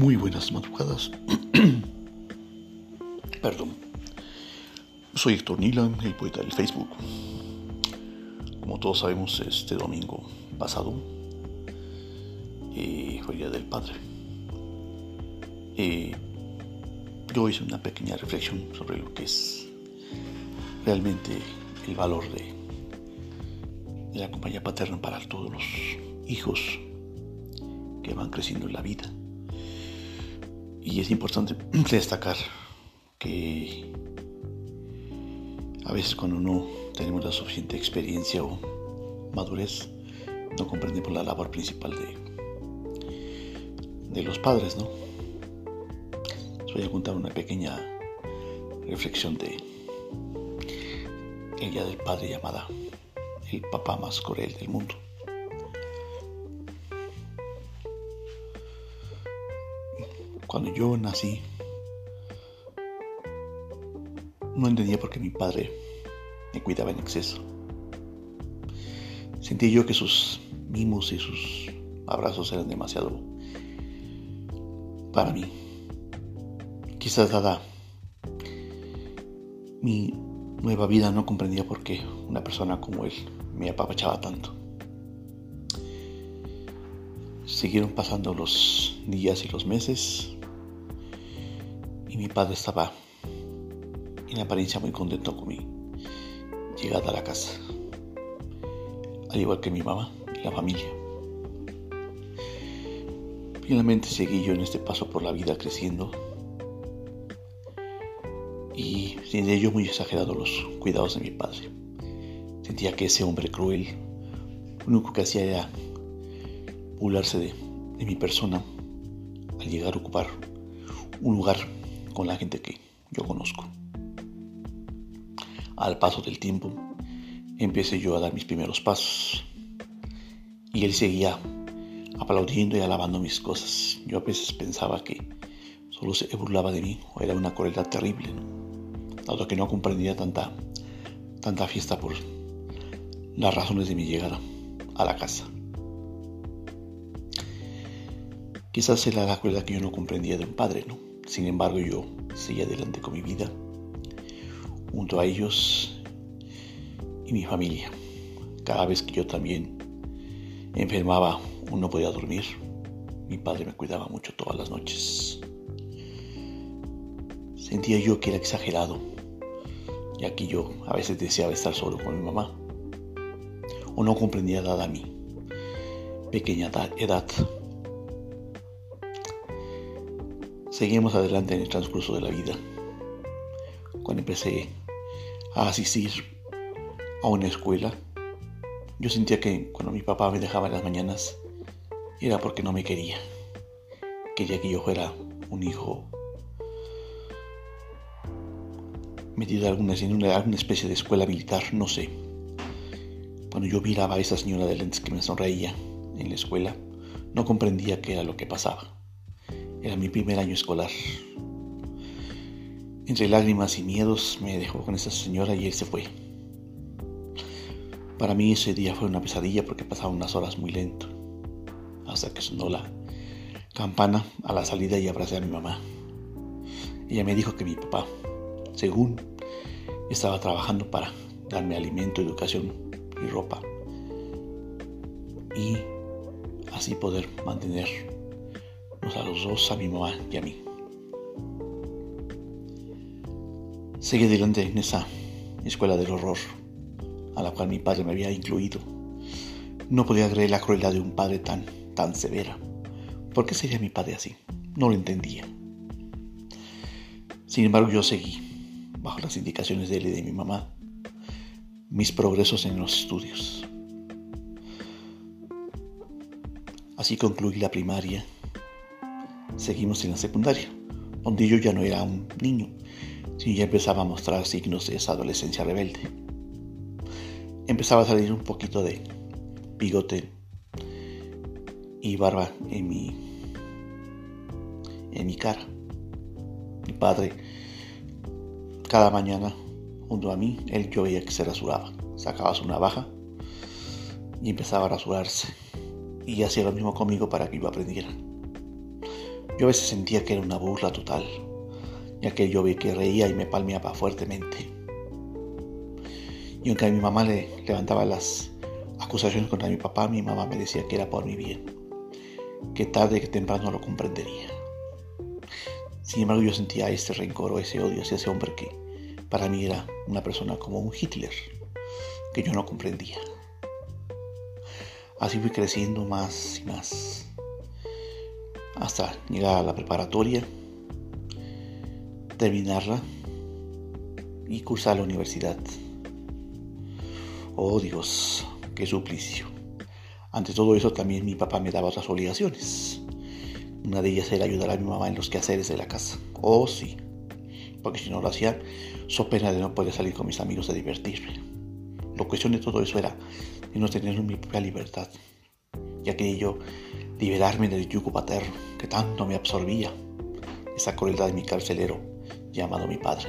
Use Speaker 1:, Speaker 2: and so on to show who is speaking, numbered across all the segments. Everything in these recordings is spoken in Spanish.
Speaker 1: Muy buenas madrugadas. Perdón. Soy Héctor Nila, el poeta del Facebook. Como todos sabemos, este domingo pasado eh, fue el Día del Padre. Eh, yo hice una pequeña reflexión sobre lo que es realmente el valor de la compañía paterna para todos los hijos que van creciendo en la vida y es importante destacar que a veces cuando no tenemos la suficiente experiencia o madurez, no comprendemos la labor principal de, de los padres, ¿no? Les voy a contar una pequeña reflexión de el día del padre llamada el papá más cruel del mundo. Cuando yo nací, no entendía por qué mi padre me cuidaba en exceso. Sentía yo que sus mimos y sus abrazos eran demasiado para mí. Quizás dada mi nueva vida no comprendía por qué una persona como él me apapachaba tanto. Siguieron pasando los días y los meses mi padre estaba en apariencia muy contento con mi llegada a la casa, al igual que mi mamá y la familia. Finalmente seguí yo en este paso por la vida creciendo y sentía yo muy exagerado los cuidados de mi padre. Sentía que ese hombre cruel lo único que hacía era burlarse de, de mi persona al llegar a ocupar un lugar con la gente que yo conozco. Al paso del tiempo, empecé yo a dar mis primeros pasos y él seguía aplaudiendo y alabando mis cosas. Yo a veces pensaba que solo se burlaba de mí o era una crueldad terrible, dado que no comprendía tanta, tanta fiesta por las razones de mi llegada a la casa. Quizás era la crueldad que yo no comprendía de un padre, ¿no? Sin embargo, yo seguí adelante con mi vida, junto a ellos y mi familia. Cada vez que yo también enfermaba o no podía dormir, mi padre me cuidaba mucho todas las noches. Sentía yo que era exagerado, ya que yo a veces deseaba estar solo con mi mamá, o no comprendía dada mi pequeña edad Seguimos adelante en el transcurso de la vida. Cuando empecé a asistir a una escuela, yo sentía que cuando mi papá me dejaba en las mañanas era porque no me quería. Quería que yo fuera un hijo metido en alguna, en alguna especie de escuela militar, no sé. Cuando yo miraba a esa señora de lentes que me sonreía en la escuela, no comprendía qué era lo que pasaba. Era mi primer año escolar. Entre lágrimas y miedos me dejó con esa señora y él se fue. Para mí ese día fue una pesadilla porque pasaba unas horas muy lento, hasta que sonó la campana a la salida y abracé a mi mamá. Ella me dijo que mi papá, según estaba trabajando para darme alimento, educación y ropa, y así poder mantener a los dos, a mi mamá y a mí. Seguí adelante en esa escuela del horror a la cual mi padre me había incluido. No podía creer la crueldad de un padre tan, tan severa. ¿Por qué sería mi padre así? No lo entendía. Sin embargo, yo seguí, bajo las indicaciones de él y de mi mamá, mis progresos en los estudios. Así concluí la primaria seguimos en la secundaria, donde yo ya no era un niño, sino ya empezaba a mostrar signos de esa adolescencia rebelde. Empezaba a salir un poquito de bigote y barba en mi, en mi cara. Mi padre, cada mañana, junto a mí, él yo veía que se rasuraba. Sacaba su navaja y empezaba a rasurarse. Y hacía lo mismo conmigo para que yo aprendiera. Yo a veces sentía que era una burla total, ya que yo vi que reía y me palmeaba fuertemente. Y aunque a mi mamá le levantaba las acusaciones contra mi papá, mi mamá me decía que era por mi bien, que tarde que temprano lo comprendería. Sin embargo, yo sentía este rencor o ese odio hacia ese hombre que para mí era una persona como un Hitler, que yo no comprendía. Así fui creciendo más y más, hasta llegar a la preparatoria, terminarla y cursar la universidad. Oh Dios, qué suplicio. Ante todo eso también mi papá me daba otras obligaciones. Una de ellas era ayudar a mi mamá en los quehaceres de la casa. Oh sí, porque si no lo hacía, so pena de no poder salir con mis amigos a divertirme. La cuestión de todo eso era de no tener mi propia libertad, ya quería yo liberarme del yugo paterno que tanto me absorbía, esa crueldad de mi carcelero llamado mi padre.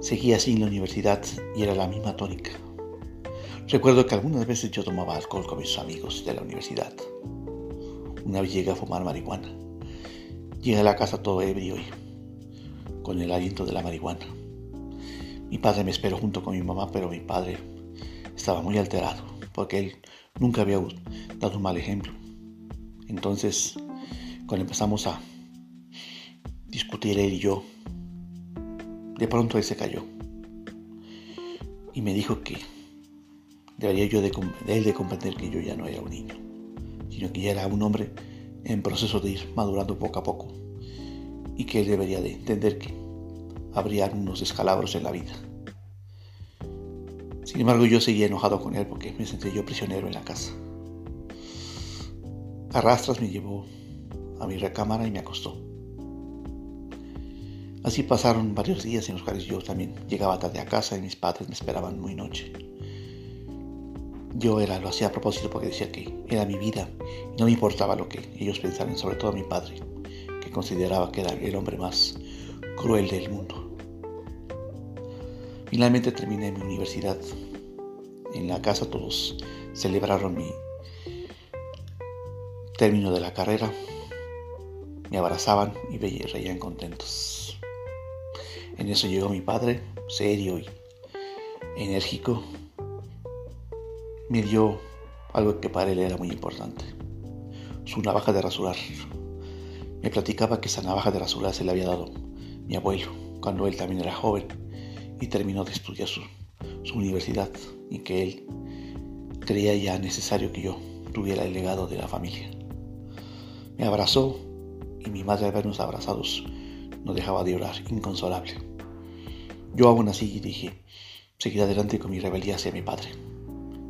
Speaker 1: Seguía así en la universidad y era la misma tónica. Recuerdo que algunas veces yo tomaba alcohol con mis amigos de la universidad. Una vez llegué a fumar marihuana. Llegué a la casa todo ebrio y con el aliento de la marihuana. Mi padre me esperó junto con mi mamá, pero mi padre estaba muy alterado porque él nunca había dado un mal ejemplo. Entonces, cuando empezamos a discutir él y yo, de pronto él se cayó y me dijo que debería yo de, él de comprender que yo ya no era un niño, sino que ya era un hombre en proceso de ir madurando poco a poco y que él debería de entender que habría unos descalabros en la vida. Sin embargo, yo seguía enojado con él porque me sentí yo prisionero en la casa. Arrastras me llevó a mi recámara y me acostó. Así pasaron varios días en los cuales yo también llegaba tarde a casa y mis padres me esperaban muy noche. Yo era, lo hacía a propósito porque decía que era mi vida y no me importaba lo que ellos pensaran, sobre todo a mi padre, que consideraba que era el hombre más cruel del mundo. Finalmente terminé mi universidad. En la casa todos celebraron mi término de la carrera, me abrazaban y reían contentos. En eso llegó mi padre, serio y enérgico. Me dio algo que para él era muy importante, su navaja de rasurar. Me platicaba que esa navaja de rasurar se le había dado mi abuelo cuando él también era joven y terminó de estudiar su, su universidad y que él creía ya necesario que yo tuviera el legado de la familia. Me abrazó y mi madre al vernos abrazados no dejaba de orar, inconsolable. Yo aún así dije, seguir adelante con mi rebeldía hacia mi padre,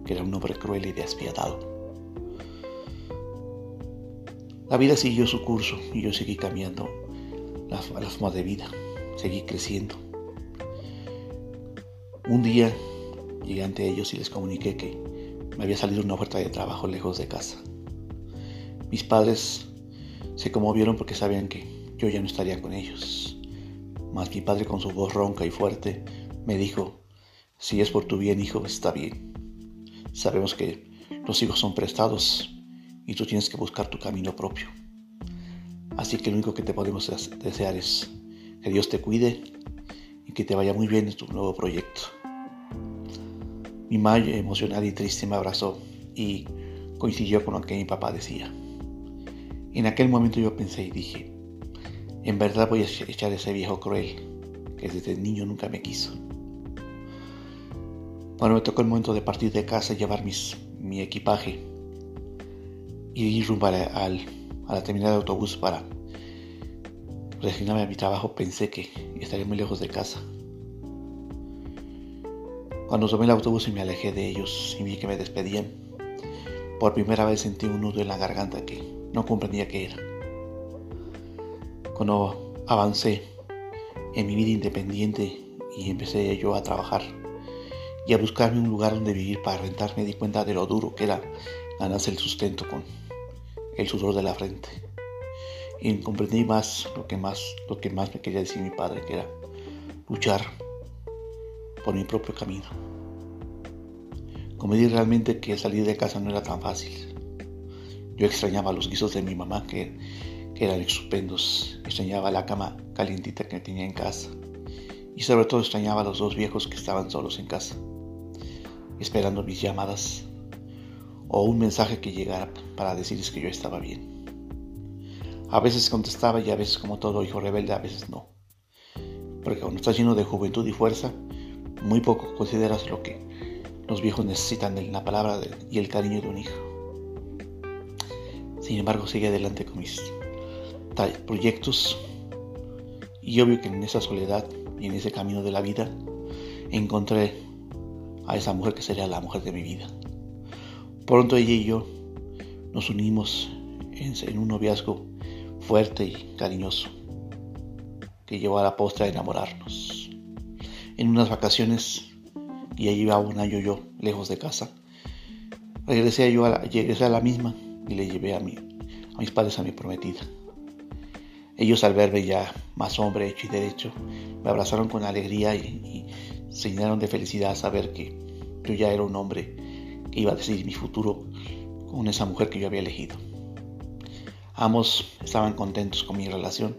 Speaker 1: que era un hombre cruel y despiadado. La vida siguió su curso y yo seguí cambiando la, la forma de vida, seguí creciendo. Un día llegué ante ellos y les comuniqué que me había salido una oferta de trabajo lejos de casa. Mis padres se conmovieron porque sabían que yo ya no estaría con ellos. Mas mi padre con su voz ronca y fuerte me dijo, si es por tu bien, hijo, está bien. Sabemos que los hijos son prestados y tú tienes que buscar tu camino propio. Así que lo único que te podemos desear es que Dios te cuide y que te vaya muy bien en tu nuevo proyecto. Mi madre emocionada y triste me abrazó y coincidió con lo que mi papá decía. En aquel momento yo pensé y dije, en verdad voy a echar a ese viejo cruel que desde niño nunca me quiso. Cuando me tocó el momento de partir de casa y llevar mis, mi equipaje y ir rumbo a la, terminal de autobús para resignarme a mi trabajo, pensé que estaría muy lejos de casa. Cuando tomé el autobús y me alejé de ellos y vi que me despedían, por primera vez sentí un nudo en la garganta que no comprendía qué era cuando avancé en mi vida independiente y empecé yo a trabajar y a buscarme un lugar donde vivir para rentar, me di cuenta de lo duro que era ganarse el sustento con el sudor de la frente. Y comprendí más lo que más, lo que más me quería decir mi padre, que era luchar por mi propio camino. Comprendí realmente que salir de casa no era tan fácil. Yo extrañaba los guisos de mi mamá, que, que eran estupendos. Extrañaba la cama calientita que tenía en casa. Y sobre todo extrañaba a los dos viejos que estaban solos en casa, esperando mis llamadas o un mensaje que llegara para decirles que yo estaba bien. A veces contestaba y a veces como todo hijo rebelde, a veces no. Porque cuando estás lleno de juventud y fuerza, muy poco consideras lo que los viejos necesitan de la palabra y el cariño de un hijo. Sin embargo, sigue adelante con mis proyectos y obvio que en esa soledad y en ese camino de la vida encontré a esa mujer que sería la mujer de mi vida. Pronto ella y yo nos unimos en, un noviazgo fuerte y cariñoso que llevó a la postre a enamorarnos. En unas vacaciones, y allí iba un año yo lejos de casa, regresé, yo a la, regresé a la misma y le llevé a, mi, a mis padres a mi prometida. Ellos al verme ya más hombre hecho y derecho, me abrazaron con alegría y, y se llenaron de felicidad saber que yo ya era un hombre que iba a decidir mi futuro con esa mujer que yo había elegido. Ambos estaban contentos con mi relación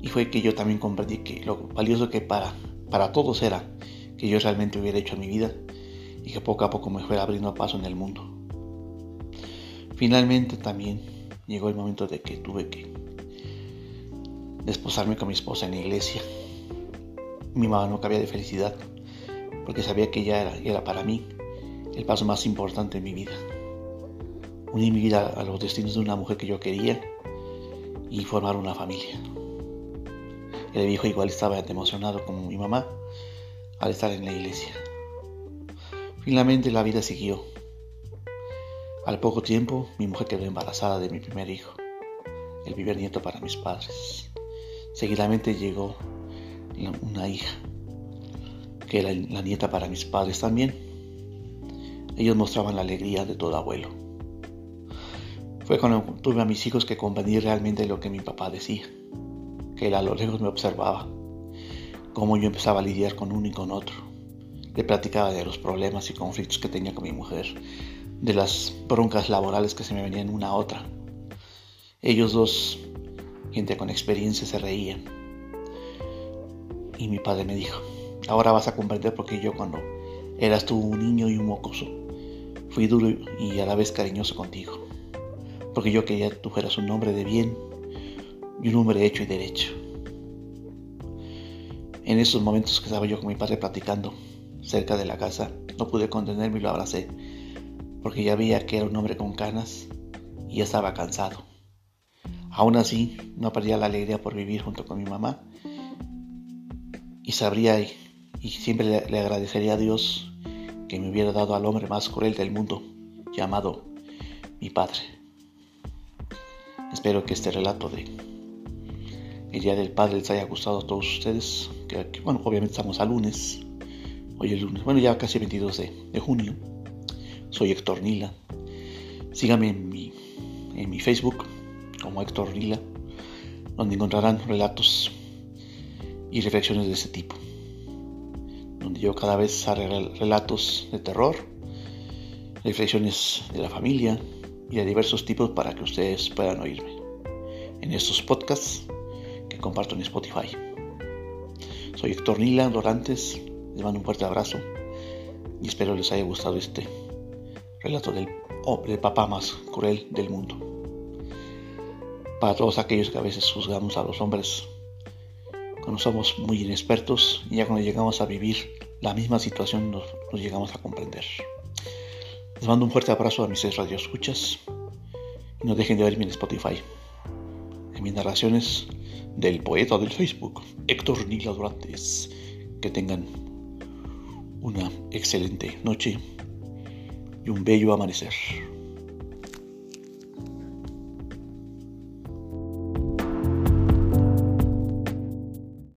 Speaker 1: y fue que yo también comprendí que lo valioso que para, para todos era que yo realmente hubiera hecho mi vida y que poco a poco me fuera abriendo paso en el mundo. Finalmente también llegó el momento de que tuve que desposarme con mi esposa en la iglesia. Mi mamá no cabía de felicidad porque sabía que ella era, era para mí el paso más importante en mi vida unir mi vida a los destinos de una mujer que yo quería y formar una familia. El viejo igual estaba emocionado como mi mamá al estar en la iglesia. Finalmente la vida siguió. Al poco tiempo mi mujer quedó embarazada de mi primer hijo, el primer nieto para mis padres. Seguidamente llegó una hija, que era la nieta para mis padres también. Ellos mostraban la alegría de todo abuelo. Fue cuando tuve a mis hijos que comprendí realmente lo que mi papá decía, que él a lo lejos me observaba, cómo yo empezaba a lidiar con uno y con otro. Le platicaba de los problemas y conflictos que tenía con mi mujer, de las broncas laborales que se me venían una a otra. Ellos dos, gente con experiencia, se reían. Y mi padre me dijo, ahora vas a comprender por qué yo cuando eras tú un niño y un mocoso, fui duro y a la vez cariñoso contigo porque yo quería que tú fueras un hombre de bien y un hombre hecho y derecho. En esos momentos que estaba yo con mi padre platicando cerca de la casa, no pude contenerme y lo abracé, porque ya veía que era un hombre con canas y ya estaba cansado. Aún así, no perdía la alegría por vivir junto con mi mamá y sabría y siempre le, le agradecería a Dios que me hubiera dado al hombre más cruel del mundo, llamado mi padre. Espero que este relato de el Día del Padre les haya gustado a todos ustedes. Bueno, obviamente estamos a lunes. Hoy es lunes. Bueno, ya casi 22 de, junio. Soy Héctor Nila. Síganme en mi, en mi Facebook como Héctor Nila, donde encontrarán relatos y reflexiones de ese tipo. Donde yo cada vez haré relatos de terror, reflexiones de la familia, y de diversos tipos para que ustedes puedan oírme en estos podcasts que comparto en Spotify. Soy Héctor Nila Dorantes, les mando un fuerte abrazo y espero les haya gustado este relato del, del papá más cruel del mundo. Para todos aquellos que a veces juzgamos a los hombres cuando somos muy inexpertos y ya cuando llegamos a vivir la misma situación nos llegamos a comprender. Les mando un fuerte abrazo a mis seis radioescuchas y no dejen de verme en Spotify. En mis narraciones del poeta del Facebook, Héctor Nila Durantes. Que tengan una excelente noche y un bello amanecer.